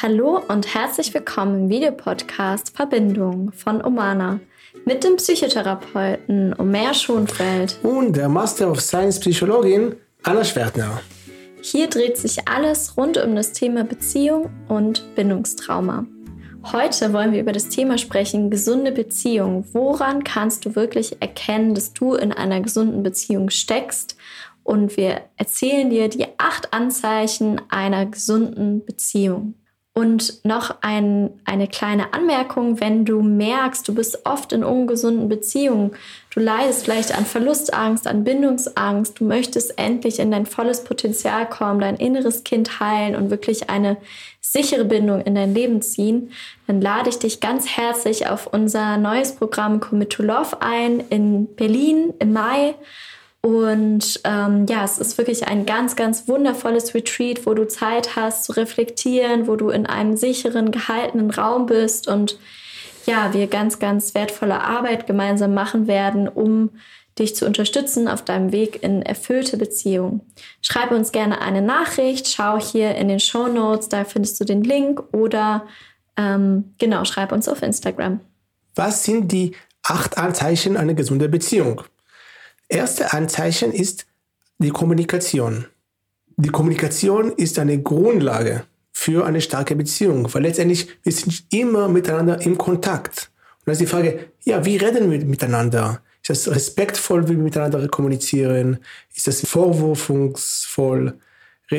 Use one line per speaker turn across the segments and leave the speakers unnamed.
Hallo und herzlich willkommen im Videopodcast Verbindung von Omana mit dem Psychotherapeuten Omer Schonfeld
und der Master of Science Psychologin Anna Schwertner.
Hier dreht sich alles rund um das Thema Beziehung und Bindungstrauma. Heute wollen wir über das Thema sprechen, gesunde Beziehung. Woran kannst du wirklich erkennen, dass du in einer gesunden Beziehung steckst? Und wir erzählen dir die acht Anzeichen einer gesunden Beziehung. Und noch ein, eine kleine Anmerkung, wenn du merkst, du bist oft in ungesunden Beziehungen, du leidest vielleicht an Verlustangst, an Bindungsangst, du möchtest endlich in dein volles Potenzial kommen, dein inneres Kind heilen und wirklich eine sichere Bindung in dein Leben ziehen, dann lade ich dich ganz herzlich auf unser neues Programm Commit to Love ein in Berlin im Mai. Und ähm, ja, es ist wirklich ein ganz, ganz wundervolles Retreat, wo du Zeit hast zu reflektieren, wo du in einem sicheren, gehaltenen Raum bist und ja, wir ganz, ganz wertvolle Arbeit gemeinsam machen werden, um dich zu unterstützen auf deinem Weg in erfüllte Beziehungen. Schreibe uns gerne eine Nachricht, schau hier in den Show Notes, da findest du den Link oder ähm, genau, schreib uns auf Instagram.
Was sind die acht Anzeichen einer gesunden Beziehung? Erste Anzeichen ist die Kommunikation. Die Kommunikation ist eine Grundlage für eine starke Beziehung, weil letztendlich wir sind immer miteinander im Kontakt. Und dann ist die Frage, ja, wie reden wir miteinander? Ist das respektvoll, wie wir miteinander kommunizieren? Ist das vorwurfungsvoll?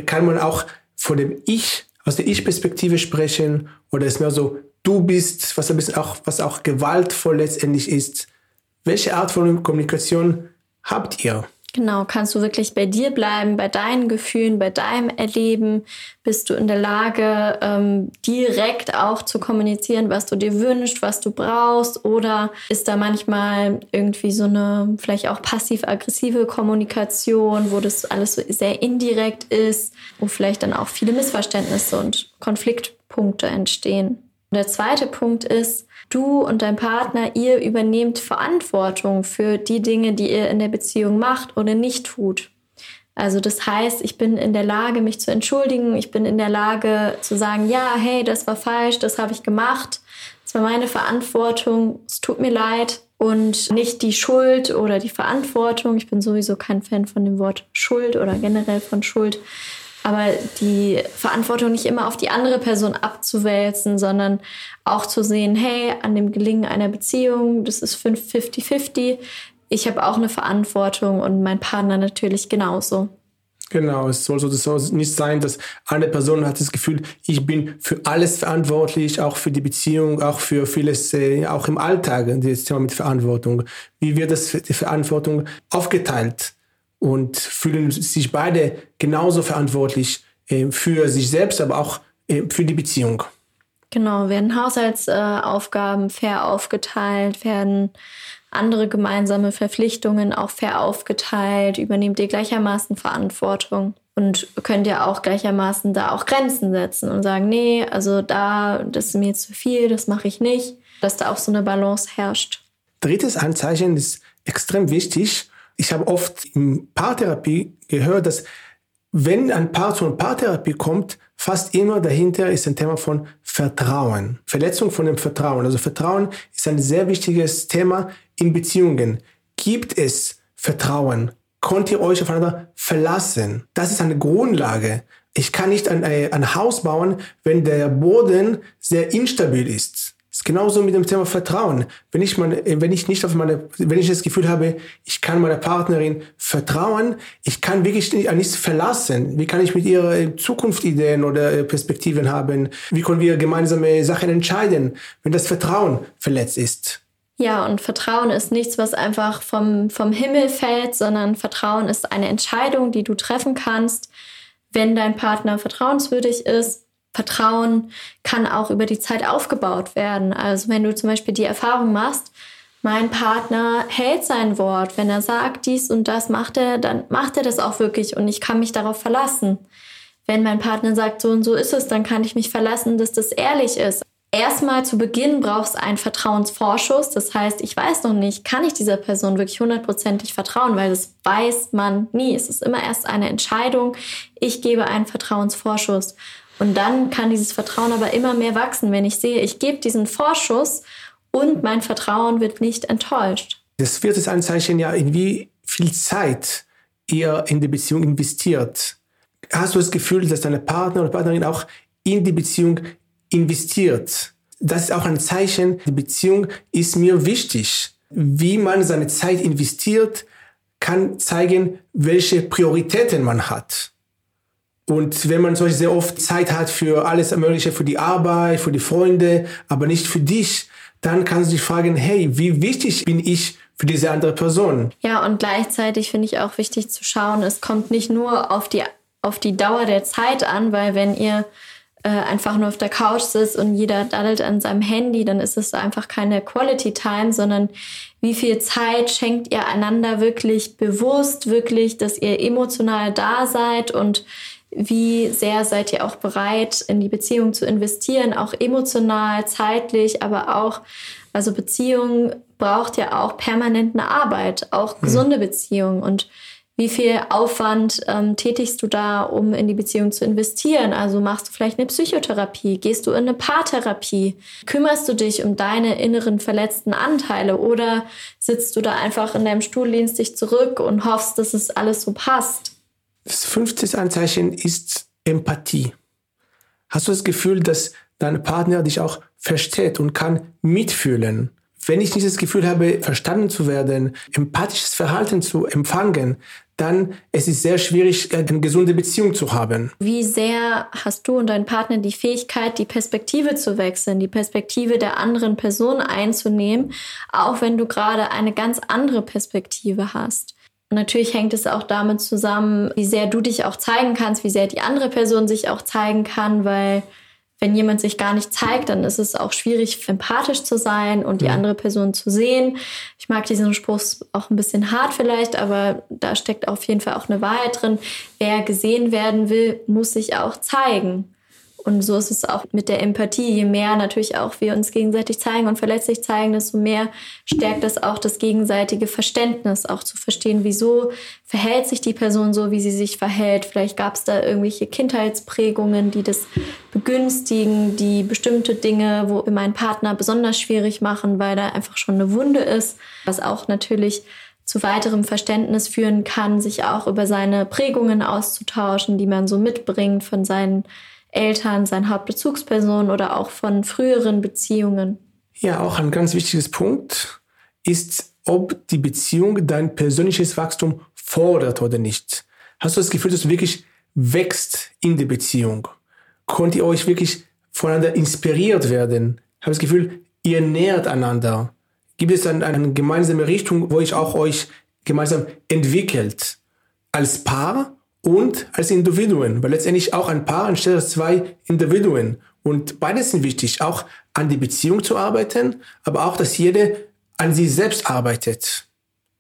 Kann man auch von dem Ich, aus der Ich-Perspektive sprechen? Oder ist mehr so, du bist, was ein bisschen auch, was auch gewaltvoll letztendlich ist? Welche Art von Kommunikation habt ihr?
Genau, kannst du wirklich bei dir bleiben, bei deinen Gefühlen, bei deinem Erleben? Bist du in der Lage, ähm, direkt auch zu kommunizieren, was du dir wünschst, was du brauchst? Oder ist da manchmal irgendwie so eine vielleicht auch passiv-aggressive Kommunikation, wo das alles so sehr indirekt ist, wo vielleicht dann auch viele Missverständnisse und Konfliktpunkte entstehen? Der zweite Punkt ist, du und dein Partner, ihr übernehmt Verantwortung für die Dinge, die ihr in der Beziehung macht oder nicht tut. Also das heißt, ich bin in der Lage, mich zu entschuldigen. Ich bin in der Lage zu sagen, ja, hey, das war falsch, das habe ich gemacht. Das war meine Verantwortung. Es tut mir leid. Und nicht die Schuld oder die Verantwortung. Ich bin sowieso kein Fan von dem Wort Schuld oder generell von Schuld aber die Verantwortung nicht immer auf die andere Person abzuwälzen, sondern auch zu sehen, hey, an dem Gelingen einer Beziehung, das ist 50-50, ich habe auch eine Verantwortung und mein Partner natürlich genauso.
Genau, es soll so nicht sein, dass eine Person hat das Gefühl, ich bin für alles verantwortlich, auch für die Beziehung, auch für vieles, äh, auch im Alltag, das Thema mit Verantwortung. Wie wird das die Verantwortung aufgeteilt? Und fühlen sich beide genauso verantwortlich äh, für sich selbst, aber auch äh, für die Beziehung.
Genau, werden Haushaltsaufgaben fair aufgeteilt, werden andere gemeinsame Verpflichtungen auch fair aufgeteilt, übernehmt ihr gleichermaßen Verantwortung und könnt ihr auch gleichermaßen da auch Grenzen setzen und sagen, nee, also da, das ist mir zu viel, das mache ich nicht, dass da auch so eine Balance herrscht.
Drittes Anzeichen ist extrem wichtig ich habe oft in Paartherapie gehört, dass wenn ein Paar zu einer Paartherapie kommt, fast immer dahinter ist ein Thema von Vertrauen. Verletzung von dem Vertrauen. Also Vertrauen ist ein sehr wichtiges Thema in Beziehungen. Gibt es Vertrauen? Konnt ihr euch aufeinander verlassen? Das ist eine Grundlage. Ich kann nicht ein, ein Haus bauen, wenn der Boden sehr instabil ist ist genauso mit dem Thema Vertrauen. Wenn ich meine, wenn ich nicht auf meine, wenn ich das Gefühl habe, ich kann meiner Partnerin vertrauen, ich kann wirklich nicht an nichts verlassen. Wie kann ich mit ihr äh, Zukunftsideen oder äh, Perspektiven haben? Wie können wir gemeinsame Sachen entscheiden, wenn das Vertrauen verletzt ist?
Ja, und Vertrauen ist nichts, was einfach vom, vom Himmel fällt, sondern Vertrauen ist eine Entscheidung, die du treffen kannst, wenn dein Partner vertrauenswürdig ist Vertrauen kann auch über die Zeit aufgebaut werden. Also wenn du zum Beispiel die Erfahrung machst, mein Partner hält sein Wort. Wenn er sagt, dies und das macht er, dann macht er das auch wirklich und ich kann mich darauf verlassen. Wenn mein Partner sagt, so und so ist es, dann kann ich mich verlassen, dass das ehrlich ist. Erstmal zu Beginn brauchst du einen Vertrauensvorschuss. Das heißt, ich weiß noch nicht, kann ich dieser Person wirklich hundertprozentig vertrauen, weil das weiß man nie. Es ist immer erst eine Entscheidung. Ich gebe einen Vertrauensvorschuss. Und dann kann dieses Vertrauen aber immer mehr wachsen, wenn ich sehe, ich gebe diesen Vorschuss und mein Vertrauen wird nicht enttäuscht.
Das wird es ein Zeichen, ja, in wie viel Zeit ihr in die Beziehung investiert. Hast du das Gefühl, dass deine Partner oder Partnerin auch in die Beziehung investiert? Das ist auch ein Zeichen, die Beziehung ist mir wichtig. Wie man seine Zeit investiert, kann zeigen, welche Prioritäten man hat. Und wenn man solch sehr oft Zeit hat für alles Mögliche, für die Arbeit, für die Freunde, aber nicht für dich, dann kannst du dich fragen, hey, wie wichtig bin ich für diese andere Person?
Ja, und gleichzeitig finde ich auch wichtig zu schauen, es kommt nicht nur auf die, auf die Dauer der Zeit an, weil wenn ihr äh, einfach nur auf der Couch sitzt und jeder daddelt an seinem Handy, dann ist es einfach keine Quality Time, sondern wie viel Zeit schenkt ihr einander wirklich bewusst, wirklich, dass ihr emotional da seid und wie sehr seid ihr auch bereit, in die Beziehung zu investieren, auch emotional, zeitlich, aber auch, also Beziehung braucht ja auch permanent eine Arbeit, auch hm. gesunde mhm. Beziehung und wie viel Aufwand ähm, tätigst du da, um in die Beziehung zu investieren? Also machst du vielleicht eine Psychotherapie? Gehst du in eine Paartherapie? Kümmerst du dich um deine inneren verletzten Anteile? Oder sitzt du da einfach in deinem Stuhl, lehnst dich zurück und hoffst, dass es alles so passt?
Das fünfte Anzeichen ist Empathie. Hast du das Gefühl, dass dein Partner dich auch versteht und kann mitfühlen? Wenn ich dieses Gefühl habe, verstanden zu werden, empathisches Verhalten zu empfangen, dann es ist sehr schwierig, eine gesunde Beziehung zu haben.
Wie sehr hast du und dein Partner die Fähigkeit, die Perspektive zu wechseln, die Perspektive der anderen Person einzunehmen, auch wenn du gerade eine ganz andere Perspektive hast? Natürlich hängt es auch damit zusammen, wie sehr du dich auch zeigen kannst, wie sehr die andere Person sich auch zeigen kann, weil wenn jemand sich gar nicht zeigt, dann ist es auch schwierig, empathisch zu sein und die ja. andere Person zu sehen. Ich mag diesen Spruch auch ein bisschen hart vielleicht, aber da steckt auf jeden Fall auch eine Wahrheit drin. Wer gesehen werden will, muss sich auch zeigen. Und so ist es auch mit der Empathie. Je mehr natürlich auch wir uns gegenseitig zeigen und verletzlich zeigen, desto mehr stärkt das auch das gegenseitige Verständnis, auch zu verstehen, wieso verhält sich die Person so, wie sie sich verhält. Vielleicht gab es da irgendwelche Kindheitsprägungen, die das begünstigen, die bestimmte Dinge, wo mein Partner besonders schwierig machen, weil da einfach schon eine Wunde ist, was auch natürlich zu weiterem Verständnis führen kann, sich auch über seine Prägungen auszutauschen, die man so mitbringt von seinen Eltern, sein Hauptbezugsperson oder auch von früheren Beziehungen.
Ja, auch ein ganz wichtiges Punkt ist, ob die Beziehung dein persönliches Wachstum fordert oder nicht. Hast du das Gefühl, dass du wirklich wächst in der Beziehung? Konnt ihr euch wirklich voneinander inspiriert werden? Habe das Gefühl, ihr nähert einander? Gibt es eine, eine gemeinsame Richtung, wo ich auch euch gemeinsam entwickelt? Als Paar und als Individuen, weil letztendlich auch ein Paar aus zwei Individuen. Und beides sind wichtig, auch an die Beziehung zu arbeiten, aber auch, dass jeder an sich selbst arbeitet.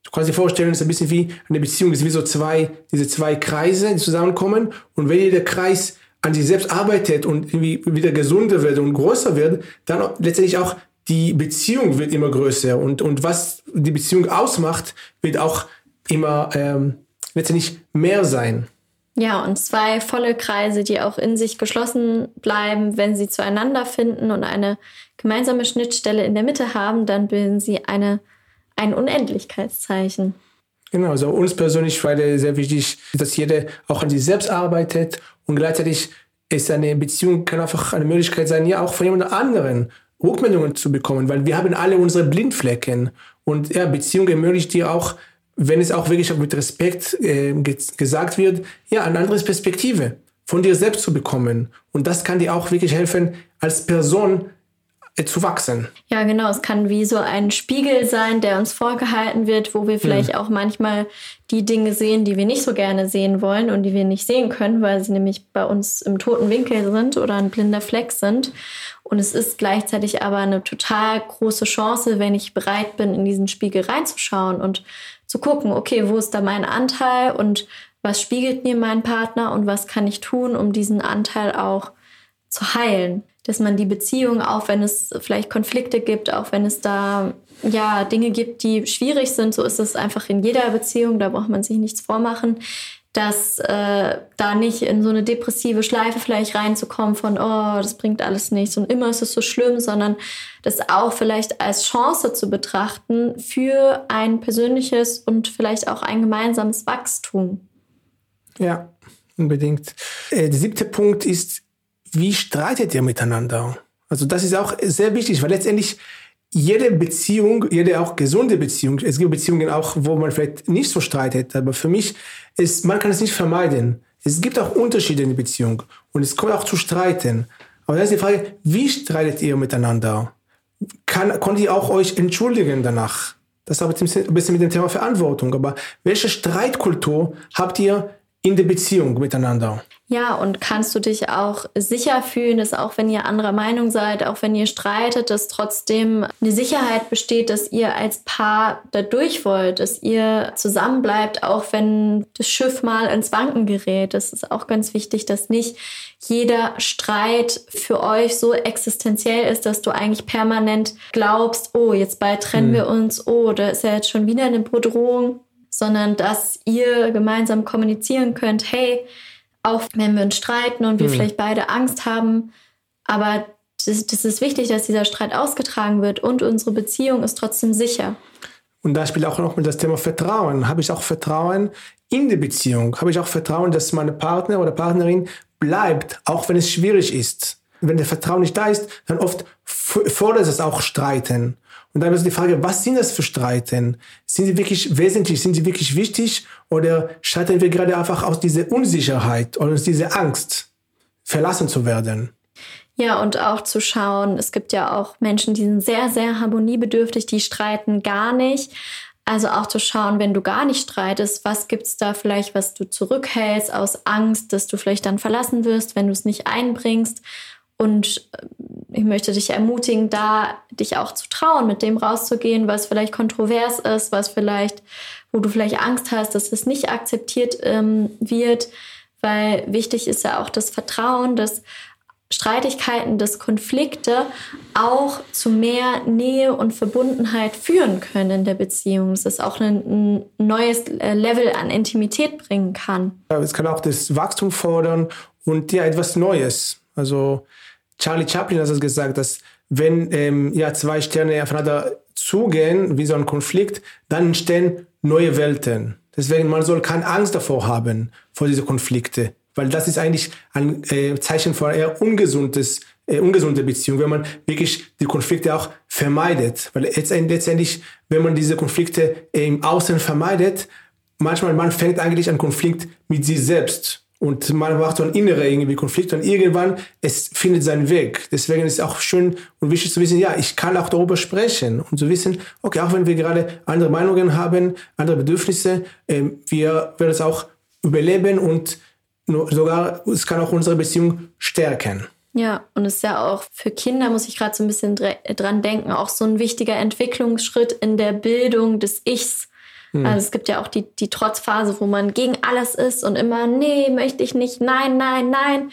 Du kannst dir vorstellen, es ist ein bisschen wie eine Beziehung, es ist wie so zwei, diese zwei Kreise, die zusammenkommen. Und wenn jeder Kreis an sich selbst arbeitet und irgendwie wieder gesunder wird und größer wird, dann letztendlich auch die Beziehung wird immer größer. Und, und was die Beziehung ausmacht, wird auch immer ähm, letztendlich mehr sein.
Ja, und zwei volle Kreise, die auch in sich geschlossen bleiben, wenn sie zueinander finden und eine gemeinsame Schnittstelle in der Mitte haben, dann bilden sie eine, ein Unendlichkeitszeichen.
Genau, also uns persönlich war sehr wichtig, dass jeder auch an sich selbst arbeitet und gleichzeitig ist eine Beziehung kann einfach eine Möglichkeit sein, ja auch von jemand anderen Rückmeldungen zu bekommen, weil wir haben alle unsere Blindflecken und ja, Beziehung ermöglicht dir auch wenn es auch wirklich mit Respekt äh, gesagt wird, ja, eine andere Perspektive von dir selbst zu bekommen. Und das kann dir auch wirklich helfen, als Person äh, zu wachsen.
Ja, genau. Es kann wie so ein Spiegel sein, der uns vorgehalten wird, wo wir vielleicht mhm. auch manchmal die Dinge sehen, die wir nicht so gerne sehen wollen und die wir nicht sehen können, weil sie nämlich bei uns im toten Winkel sind oder ein blinder Fleck sind. Und es ist gleichzeitig aber eine total große Chance, wenn ich bereit bin, in diesen Spiegel reinzuschauen und zu gucken, okay, wo ist da mein Anteil und was spiegelt mir mein Partner und was kann ich tun, um diesen Anteil auch zu heilen. Dass man die Beziehung, auch wenn es vielleicht Konflikte gibt, auch wenn es da ja Dinge gibt, die schwierig sind, so ist es einfach in jeder Beziehung, da braucht man sich nichts vormachen, dass äh, da nicht in so eine depressive Schleife vielleicht reinzukommen von, oh, das bringt alles nichts und immer ist es so schlimm, sondern das auch vielleicht als Chance zu betrachten für ein persönliches und vielleicht auch ein gemeinsames Wachstum.
Ja, unbedingt. Äh, der siebte Punkt ist, wie streitet ihr miteinander? Also das ist auch sehr wichtig, weil letztendlich jede Beziehung, jede auch gesunde Beziehung, es gibt Beziehungen auch, wo man vielleicht nicht so streitet, aber für mich ist, man kann es nicht vermeiden. Es gibt auch Unterschiede in der Beziehung und es kommt auch zu Streiten. Aber da ist die Frage, wie streitet ihr miteinander? Kann, konnt ihr auch euch entschuldigen danach? Das hat ein bisschen mit dem Thema Verantwortung. Aber welche Streitkultur habt ihr in der Beziehung miteinander?
Ja, und kannst du dich auch sicher fühlen, dass auch wenn ihr anderer Meinung seid, auch wenn ihr streitet, dass trotzdem eine Sicherheit besteht, dass ihr als Paar da durch wollt, dass ihr zusammenbleibt, auch wenn das Schiff mal ins Wanken gerät. Das ist auch ganz wichtig, dass nicht jeder Streit für euch so existenziell ist, dass du eigentlich permanent glaubst, oh, jetzt bald trennen hm. wir uns, oh, da ist ja jetzt schon wieder eine Bedrohung, sondern dass ihr gemeinsam kommunizieren könnt, hey, auch wenn wir uns streiten und wir mhm. vielleicht beide Angst haben. Aber das, das ist wichtig, dass dieser Streit ausgetragen wird und unsere Beziehung ist trotzdem sicher.
Und da spielt auch noch mit das Thema Vertrauen. Habe ich auch Vertrauen in die Beziehung? Habe ich auch Vertrauen, dass meine Partner oder Partnerin bleibt, auch wenn es schwierig ist? Wenn der Vertrauen nicht da ist, dann oft fordert es auch Streiten. Und dann ist die Frage, was sind das für Streiten? Sind sie wirklich wesentlich, sind sie wirklich wichtig oder streiten wir gerade einfach aus dieser Unsicherheit oder aus dieser Angst, verlassen zu werden?
Ja, und auch zu schauen, es gibt ja auch Menschen, die sind sehr, sehr harmoniebedürftig, die streiten gar nicht. Also auch zu schauen, wenn du gar nicht streitest, was gibt es da vielleicht, was du zurückhältst aus Angst, dass du vielleicht dann verlassen wirst, wenn du es nicht einbringst. Und äh, ich möchte dich ermutigen, da dich auch zu trauen, mit dem rauszugehen, was vielleicht kontrovers ist, was vielleicht, wo du vielleicht Angst hast, dass es nicht akzeptiert ähm, wird. Weil wichtig ist ja auch das Vertrauen, dass Streitigkeiten, dass Konflikte auch zu mehr Nähe und Verbundenheit führen können in der Beziehung. Dass es auch ein, ein neues äh, Level an Intimität bringen kann.
Es kann auch das Wachstum fordern und ja etwas Neues. Also Charlie Chaplin hat es gesagt, dass wenn ähm, ja zwei Sterne aufeinander zugehen, wie so ein Konflikt, dann entstehen neue Welten. Deswegen man soll keine Angst davor haben vor diese Konflikte, weil das ist eigentlich ein äh, Zeichen von eher ungesundes äh, ungesunde Beziehung, wenn man wirklich die Konflikte auch vermeidet, weil letztendlich, wenn man diese Konflikte im Außen vermeidet, manchmal man fängt eigentlich an Konflikt mit sich selbst und man macht so ein innerer irgendwie Konflikt und irgendwann es findet seinen Weg. Deswegen ist es auch schön und wichtig zu wissen, ja, ich kann auch darüber sprechen und zu wissen, okay, auch wenn wir gerade andere Meinungen haben, andere Bedürfnisse, äh, wir werden es auch überleben und sogar es kann auch unsere Beziehung stärken.
Ja, und es ist ja auch für Kinder, muss ich gerade so ein bisschen dran denken, auch so ein wichtiger Entwicklungsschritt in der Bildung des Ichs Mhm. Also es gibt ja auch die, die Trotzphase, wo man gegen alles ist und immer, nee, möchte ich nicht, nein, nein, nein.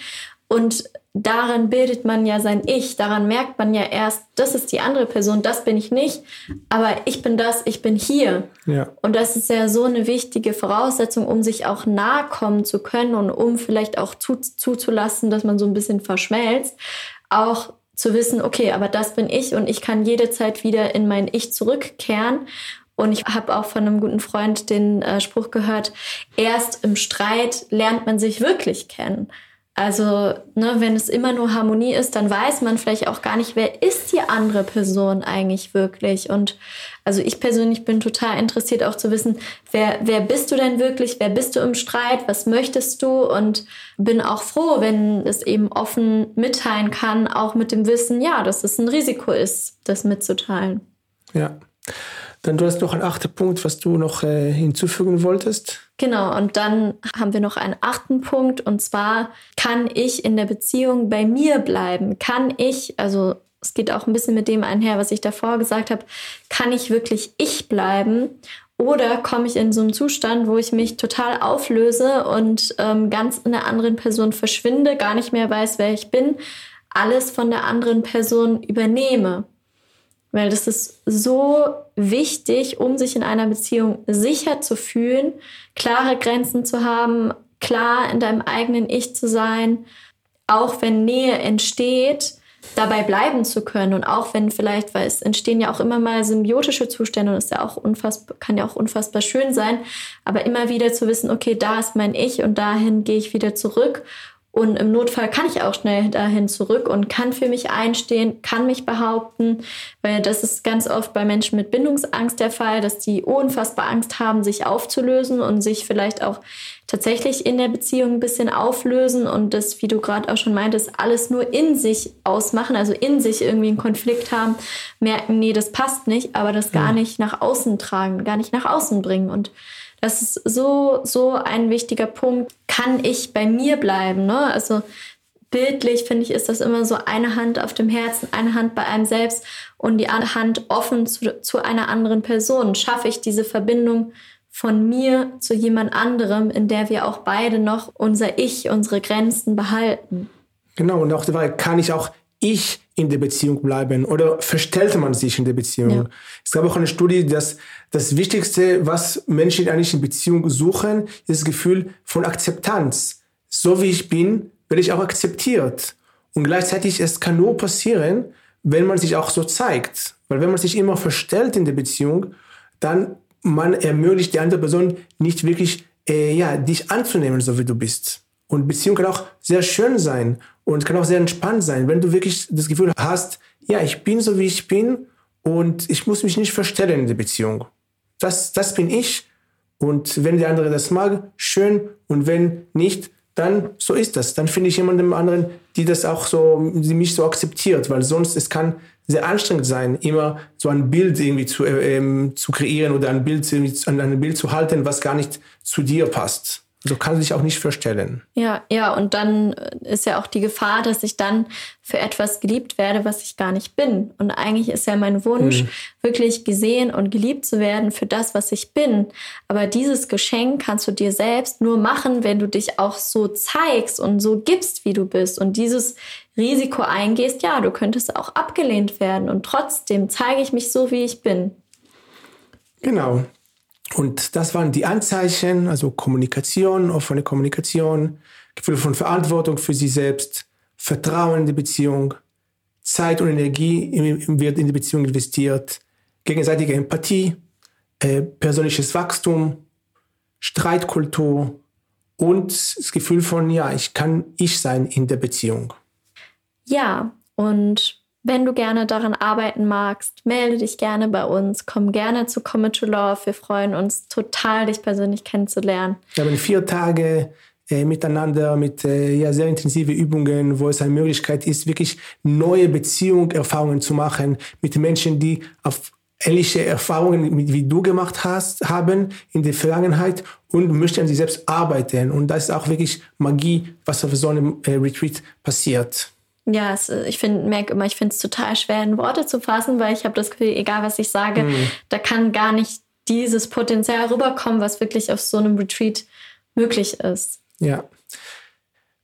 Und daran bildet man ja sein Ich, daran merkt man ja erst, das ist die andere Person, das bin ich nicht, aber ich bin das, ich bin hier. Ja. Und das ist ja so eine wichtige Voraussetzung, um sich auch nahe kommen zu können und um vielleicht auch zu, zuzulassen, dass man so ein bisschen verschmelzt, auch zu wissen, okay, aber das bin ich und ich kann jederzeit wieder in mein Ich zurückkehren und ich habe auch von einem guten Freund den äh, Spruch gehört, erst im Streit lernt man sich wirklich kennen. Also, ne, wenn es immer nur Harmonie ist, dann weiß man vielleicht auch gar nicht, wer ist die andere Person eigentlich wirklich. Und also ich persönlich bin total interessiert auch zu wissen, wer, wer bist du denn wirklich, wer bist du im Streit, was möchtest du und bin auch froh, wenn es eben offen mitteilen kann, auch mit dem Wissen, ja, dass es ein Risiko ist, das mitzuteilen.
Ja. Dann du hast noch einen achten Punkt, was du noch äh, hinzufügen wolltest.
Genau, und dann haben wir noch einen achten Punkt, und zwar kann ich in der Beziehung bei mir bleiben? Kann ich, also es geht auch ein bisschen mit dem einher, was ich davor gesagt habe, kann ich wirklich ich bleiben? Oder komme ich in so einen Zustand, wo ich mich total auflöse und ähm, ganz in der anderen Person verschwinde, gar nicht mehr weiß, wer ich bin, alles von der anderen Person übernehme? Weil das ist so wichtig, um sich in einer Beziehung sicher zu fühlen, klare Grenzen zu haben, klar in deinem eigenen Ich zu sein, auch wenn Nähe entsteht, dabei bleiben zu können. Und auch wenn vielleicht, weil es entstehen ja auch immer mal symbiotische Zustände und ist ja kann ja auch unfassbar schön sein, aber immer wieder zu wissen, okay, da ist mein Ich und dahin gehe ich wieder zurück und im Notfall kann ich auch schnell dahin zurück und kann für mich einstehen, kann mich behaupten, weil das ist ganz oft bei Menschen mit Bindungsangst der Fall, dass die unfassbar Angst haben, sich aufzulösen und sich vielleicht auch tatsächlich in der Beziehung ein bisschen auflösen und das, wie du gerade auch schon meintest, alles nur in sich ausmachen, also in sich irgendwie einen Konflikt haben, merken, nee, das passt nicht, aber das gar nicht nach außen tragen, gar nicht nach außen bringen. Und das ist so, so ein wichtiger Punkt. Kann ich bei mir bleiben? Ne? Also bildlich finde ich, ist das immer so eine Hand auf dem Herzen, eine Hand bei einem selbst und die andere Hand offen zu, zu einer anderen Person. Schaffe ich diese Verbindung von mir zu jemand anderem, in der wir auch beide noch unser Ich, unsere Grenzen behalten?
Genau, und auch dabei kann ich auch ich in der Beziehung bleiben oder verstellt man sich in der Beziehung. Ja. Es gab auch eine Studie, dass das Wichtigste, was Menschen eigentlich in Beziehung suchen, ist das Gefühl von Akzeptanz. So wie ich bin, werde ich auch akzeptiert. Und gleichzeitig, es kann nur passieren, wenn man sich auch so zeigt. Weil wenn man sich immer verstellt in der Beziehung, dann man ermöglicht die andere Person nicht wirklich, äh, ja, dich anzunehmen, so wie du bist. Und Beziehung kann auch sehr schön sein und kann auch sehr entspannt sein, wenn du wirklich das Gefühl hast, ja, ich bin so, wie ich bin und ich muss mich nicht verstellen in der Beziehung. Das, das bin ich. Und wenn der andere das mag, schön. Und wenn nicht, dann so ist das. Dann finde ich jemanden anderen, die das auch so, die mich so akzeptiert, weil sonst es kann sehr anstrengend sein, immer so ein Bild irgendwie zu, äh, ähm, zu kreieren oder ein Bild, an ein Bild zu halten, was gar nicht zu dir passt. So kann sich auch nicht verstellen.
Ja, ja, und dann ist ja auch die Gefahr, dass ich dann für etwas geliebt werde, was ich gar nicht bin. Und eigentlich ist ja mein Wunsch, mhm. wirklich gesehen und geliebt zu werden für das, was ich bin. Aber dieses Geschenk kannst du dir selbst nur machen, wenn du dich auch so zeigst und so gibst, wie du bist. Und dieses Risiko eingehst, ja, du könntest auch abgelehnt werden. Und trotzdem zeige ich mich so, wie ich bin.
Genau. Und das waren die Anzeichen, also Kommunikation, offene Kommunikation, Gefühl von Verantwortung für sich selbst, Vertrauen in die Beziehung, Zeit und Energie wird in die Beziehung investiert, gegenseitige Empathie, äh, persönliches Wachstum, Streitkultur und das Gefühl von, ja, ich kann ich sein in der Beziehung.
Ja, und wenn du gerne daran arbeiten magst, melde dich gerne bei uns. Komm gerne zu Commit to Love. Wir freuen uns total, dich persönlich kennenzulernen.
Wir haben vier Tage äh, miteinander mit äh, ja, sehr intensive Übungen, wo es eine Möglichkeit ist, wirklich neue Beziehungen, Erfahrungen zu machen mit Menschen, die auf ähnliche Erfahrungen wie du gemacht hast, haben in der Vergangenheit und möchten an sich selbst arbeiten. Und das ist auch wirklich Magie, was auf so einem äh, Retreat passiert.
Ja, es, ich finde, merke immer, ich finde es total schwer in Worte zu fassen, weil ich habe das Gefühl, egal was ich sage, mhm. da kann gar nicht dieses Potenzial rüberkommen, was wirklich auf so einem Retreat möglich ist.
Ja.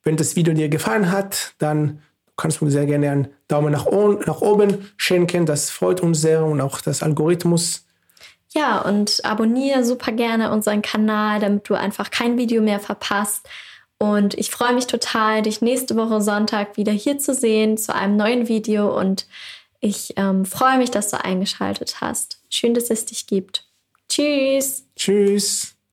Wenn das Video dir gefallen hat, dann kannst du sehr gerne einen Daumen nach, nach oben schenken. Das freut uns sehr und auch das Algorithmus.
Ja, und abonniere super gerne unseren Kanal, damit du einfach kein Video mehr verpasst. Und ich freue mich total, dich nächste Woche Sonntag wieder hier zu sehen zu einem neuen Video. Und ich ähm, freue mich, dass du eingeschaltet hast. Schön, dass es dich gibt. Tschüss.
Tschüss.